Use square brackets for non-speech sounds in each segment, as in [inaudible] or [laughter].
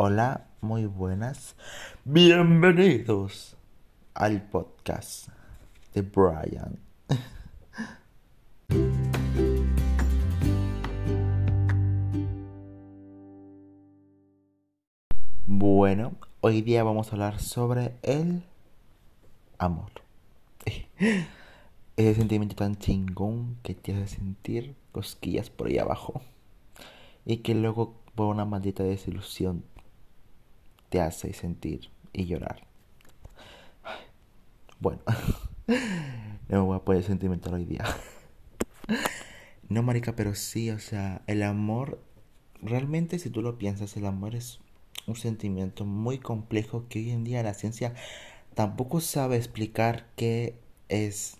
Hola, muy buenas. Bienvenidos al podcast de Brian. [laughs] Bueno, hoy día vamos a hablar sobre el amor. [laughs] Ese sentimiento tan chingón que te hace sentir cosquillas por ahí abajo. Y que luego por una maldita desilusión te hace sentir y llorar. Bueno, [laughs] no me voy a poner sentimental hoy día. [laughs] No, marica, pero sí, o sea, el amor, realmente si tú lo piensas, el amor es un sentimiento muy complejo que hoy en día la ciencia tampoco sabe explicar qué es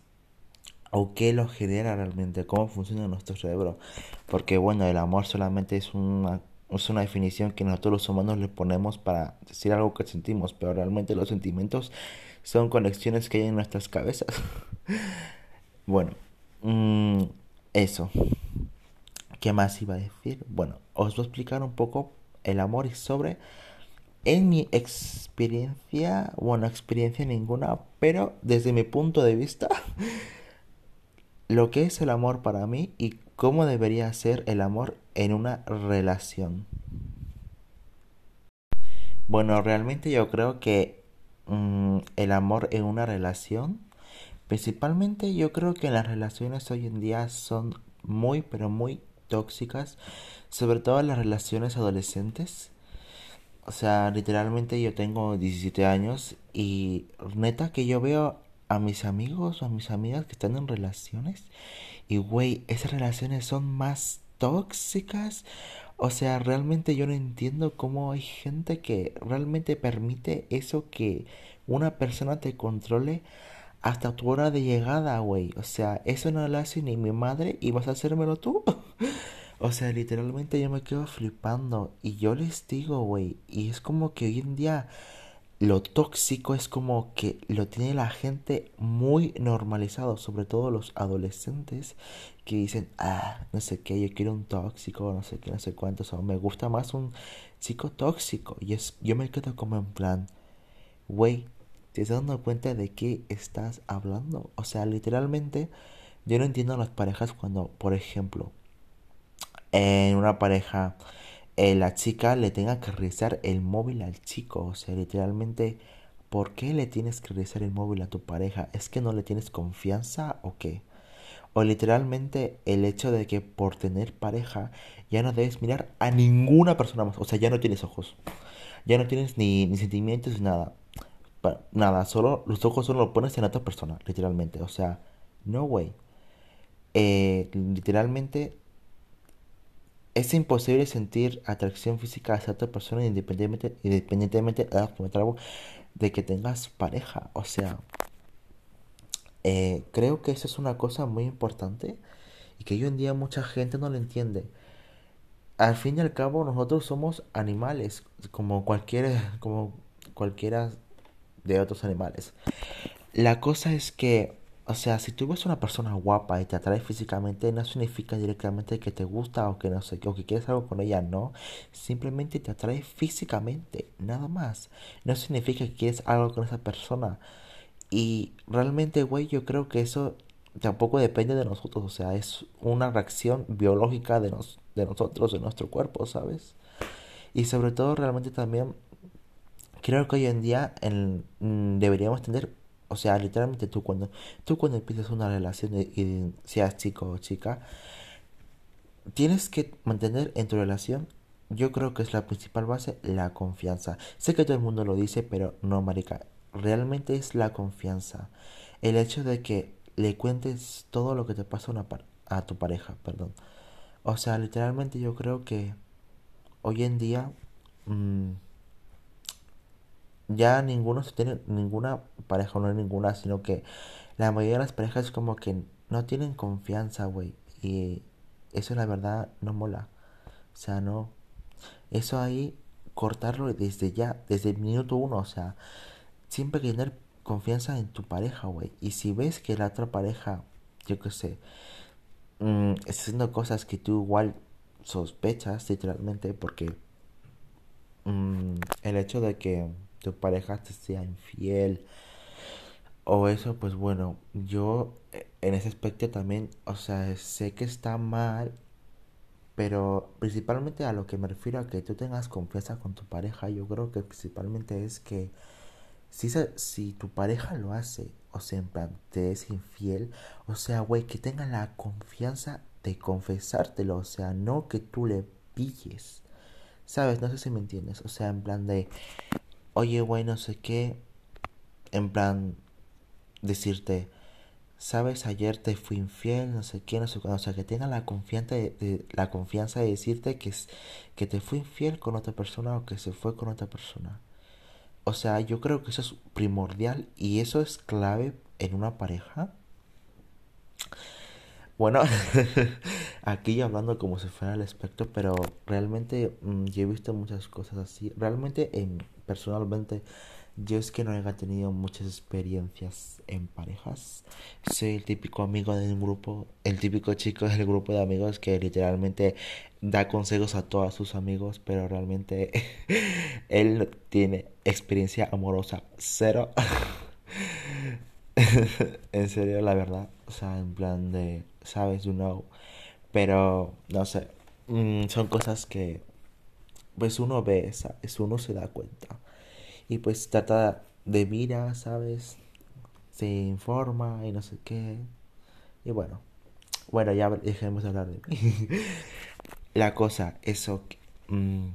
o qué lo genera realmente, cómo funciona nuestro cerebro. Porque bueno, el amor solamente es una, es una definición que nosotros los humanos le ponemos para decir algo que sentimos, pero realmente los sentimientos son conexiones que hay en nuestras cabezas. [laughs] bueno, mm, eso. ¿Qué más iba a decir? Bueno, os voy a explicar un poco el amor y sobre en mi experiencia, bueno, experiencia ninguna, pero desde mi punto de vista, [laughs] lo que es el amor para mí y cómo debería ser el amor en una relación. Bueno, realmente yo creo que mm, el amor en una relación, principalmente yo creo que las relaciones hoy en día son muy, pero muy tóxicas, sobre todo las relaciones adolescentes. O sea, literalmente yo tengo 17 años y neta que yo veo a mis amigos o a mis amigas que están en relaciones y güey, esas relaciones son más tóxicas. O sea, realmente yo no entiendo cómo hay gente que realmente permite eso que una persona te controle hasta tu hora de llegada, güey. O sea, eso no lo hace ni mi madre y vas a hacérmelo tú. [laughs] o sea, literalmente yo me quedo flipando y yo les digo, güey, y es como que hoy en día lo tóxico es como que lo tiene la gente muy normalizado, sobre todo los adolescentes que dicen, ah, no sé qué, yo quiero un tóxico, no sé qué, no sé cuánto, o me gusta más un chico tóxico. Y es, yo me quedo como en plan, güey, ¿te estás dando cuenta de qué estás hablando? O sea, literalmente, yo no entiendo a las parejas cuando, por ejemplo, en una pareja eh, la chica le tenga que revisar el móvil al chico. O sea, literalmente, ¿por qué le tienes que revisar el móvil a tu pareja? ¿Es que no le tienes confianza o qué? O literalmente el hecho de que por tener pareja ya no debes mirar a ninguna persona más. O sea, ya no tienes ojos. Ya no tienes ni, ni sentimientos ni nada. nada, solo los ojos solo los pones en otra persona, literalmente. O sea, no way. Eh, literalmente es imposible sentir atracción física hacia otra persona independientemente, de que tengas pareja. O sea, eh, creo que eso es una cosa muy importante y que hoy en día mucha gente no lo entiende. Al fin y al cabo nosotros somos animales como como cualquiera de otros animales. La cosa es que o sea, si tú ves una persona guapa y te atrae físicamente, no significa directamente que te gusta o que no sé, o que quieres algo con ella, no. Simplemente te atrae físicamente, nada más. No significa que quieres algo con esa persona. Y realmente, güey, yo creo que eso tampoco depende de nosotros. O sea, es una reacción biológica de, nos, de nosotros, de nuestro cuerpo, ¿sabes? Y sobre todo, realmente también creo que hoy en día mm, deberíamos tener o sea, literalmente tú cuando, tú cuando empiezas una relación, y, seas chico o chica, tienes que mantener en tu relación, yo creo que es la principal base, la confianza. Sé que todo el mundo lo dice, pero no, marica, realmente es la confianza. El hecho de que le cuentes todo lo que te pasa a, una a tu pareja, perdón. O sea, literalmente yo creo que hoy en día... Mmm, ya ninguno se tiene ninguna pareja, no hay ninguna, sino que la mayoría de las parejas como que no tienen confianza, güey. Y eso la verdad no mola. O sea, no. Eso ahí, cortarlo desde ya, desde el minuto uno. O sea, siempre que tener confianza en tu pareja, güey. Y si ves que la otra pareja, yo qué sé, mm, está haciendo cosas que tú igual sospechas, literalmente, porque mm, el hecho de que tu pareja te sea infiel o eso, pues bueno, yo eh, en ese aspecto también, o sea, sé que está mal, pero principalmente a lo que me refiero a que tú tengas confianza con tu pareja, yo creo que principalmente es que si, si tu pareja lo hace, o sea, en plan, te es infiel, o sea, güey, que tenga la confianza de confesártelo, o sea, no que tú le pilles. ¿Sabes? No sé si me entiendes. O sea, en plan de, oye, güey, no sé qué. En plan, decirte, sabes, ayer te fui infiel, no sé qué, no sé O sea, que tenga la confianza de, la confianza de decirte que, que te fui infiel con otra persona o que se fue con otra persona. O sea, yo creo que eso es primordial y eso es clave en una pareja. Bueno, [laughs] aquí hablando como si fuera el aspecto, pero realmente mm, yo he visto muchas cosas así. Realmente, en, personalmente, yo es que no he tenido muchas experiencias en parejas. Soy el típico amigo del grupo, el típico chico del grupo de amigos que literalmente da consejos a todos sus amigos, pero realmente [laughs] él tiene experiencia amorosa cero. [laughs] en serio, la verdad. O sea, en plan de, sabes, you know. Pero, no sé. Mm, son cosas que, pues uno ve, ¿sabes? Uno se da cuenta y pues trata de mira, ¿sabes? Se informa y no sé qué. Y bueno, bueno, ya dejemos de hablar de mí. [laughs] La cosa, eso, mm,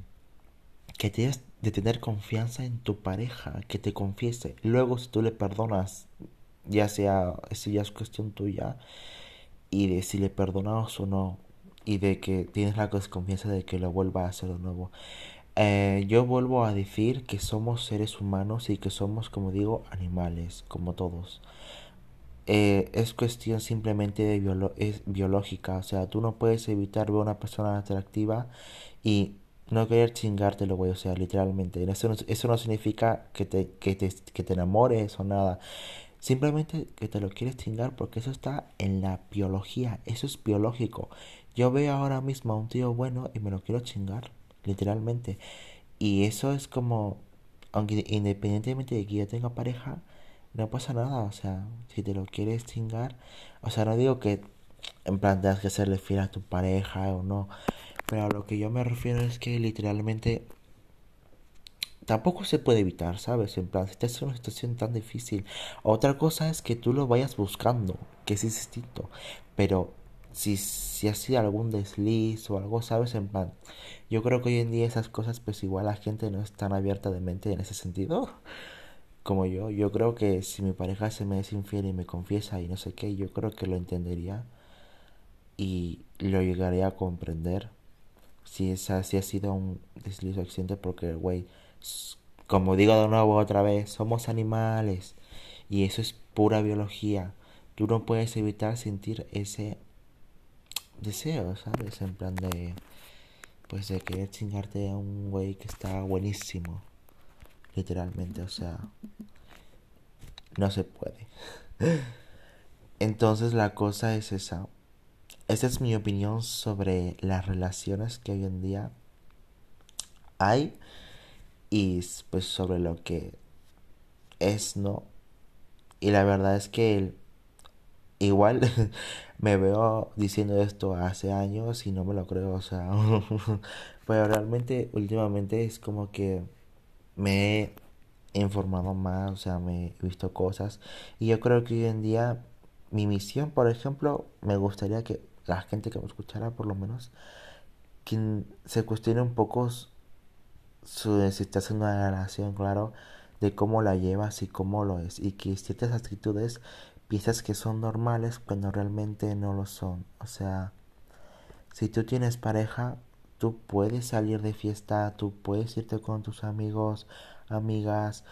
que tienes de tener confianza en tu pareja, que te confiese. Luego, si tú le perdonas, ya sea, eso ya es cuestión tuya, y de si le perdonas o no, y de que tienes la confianza de que lo vuelva a hacer de nuevo. Eh, yo vuelvo a decir que somos seres humanos y que somos, como digo, animales, como todos. Eh, es cuestión simplemente de es biológica, o sea, tú no puedes evitar ver a una persona atractiva y no querer chingártelo, güey, o sea, literalmente. Eso no, eso no significa que te, que, te, que te enamores o nada. Simplemente que te lo quieres chingar porque eso está en la biología, eso es biológico. Yo veo ahora mismo a un tío bueno y me lo quiero chingar literalmente. Y eso es como, aunque independientemente de que yo tenga pareja, no pasa nada, o sea, si te lo quieres chingar, o sea, no digo que en plan tengas que serle fiel a tu pareja o no, pero a lo que yo me refiero es que literalmente tampoco se puede evitar, ¿sabes? En plan, si estás en una situación tan difícil, otra cosa es que tú lo vayas buscando, que es distinto, pero si, si ha sido algún desliz o algo, ¿sabes? En plan, yo creo que hoy en día esas cosas, pues igual la gente no es tan abierta de mente en ese sentido [laughs] como yo. Yo creo que si mi pareja se me es infiel y me confiesa y no sé qué, yo creo que lo entendería y lo llegaría a comprender si, esa, si ha sido un desliz o accidente porque, güey, como digo de nuevo otra vez, somos animales y eso es pura biología. Tú no puedes evitar sentir ese deseo, ¿sabes? En plan de, pues de querer chingarte a un güey que está buenísimo. Literalmente, o sea, no se puede. [laughs] Entonces la cosa es esa. Esa es mi opinión sobre las relaciones que hoy en día hay y pues sobre lo que es, ¿no? Y la verdad es que Igual [laughs] me veo diciendo esto hace años y no me lo creo, o sea, [laughs] pero realmente últimamente es como que me he informado más, o sea, me he visto cosas y yo creo que hoy en día mi misión, por ejemplo, me gustaría que la gente que me escuchara por lo menos, quien se cuestione un poco su, si estás en una relación, claro, de cómo la llevas y cómo lo es y que ciertas actitudes piensas que son normales cuando realmente no lo son. O sea, si tú tienes pareja, tú puedes salir de fiesta, tú puedes irte con tus amigos, amigas.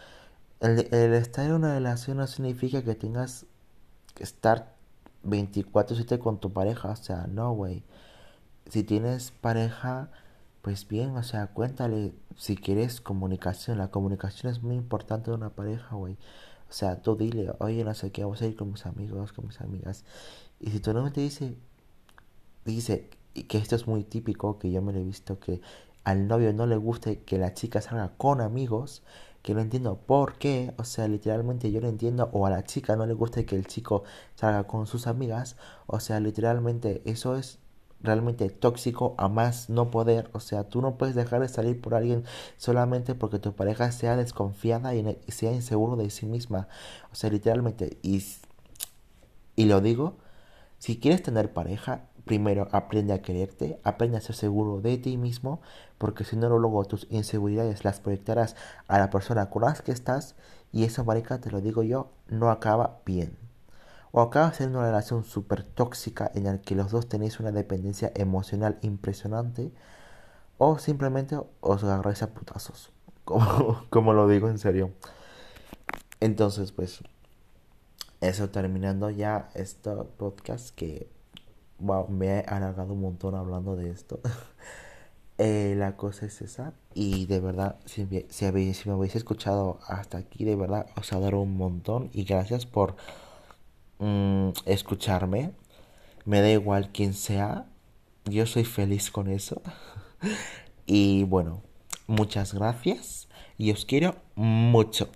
El, estar en una relación no significa que tengas que estar 24/7 con tu pareja. O sea, no, güey. Si tienes pareja, pues bien, o sea, cuéntale si quieres comunicación. La comunicación es muy importante de una pareja, güey. O sea, tú dile, oye, no sé qué, vamos a ir con mis amigos, con mis amigas. Y si tu novio te dice, dice, que esto es muy típico, que yo me lo he visto, que al novio no le guste que la chica salga con amigos, que no entiendo por qué, o sea, literalmente yo no entiendo, o a la chica no le guste que el chico salga con sus amigas, o sea, literalmente eso es realmente tóxico a más no poder, o sea, tú no puedes dejar de salir por alguien solamente porque tu pareja sea desconfiada y sea inseguro de sí misma, o sea, literalmente, y, y lo digo, si quieres tener pareja, primero aprende a quererte, aprende a ser seguro de ti mismo, porque si no luego tus inseguridades las proyectarás a la persona con la que estás y eso, marica, te lo digo yo, no acaba bien. O acaba siendo una relación súper tóxica en la que los dos tenéis una dependencia emocional impresionante, o simplemente os agarráis a putazos, [laughs] como, como lo digo en serio. Entonces, pues, eso terminando ya este podcast que me he alargado un montón hablando de esto. [laughs] eh, la cosa es esa. Y de verdad, si, si, si me habéis escuchado hasta aquí, de verdad os adoro un montón. Y gracias por mm, escucharme. Me da igual quién sea. Yo soy feliz con eso. [laughs] y bueno, muchas gracias. Y os quiero mucho.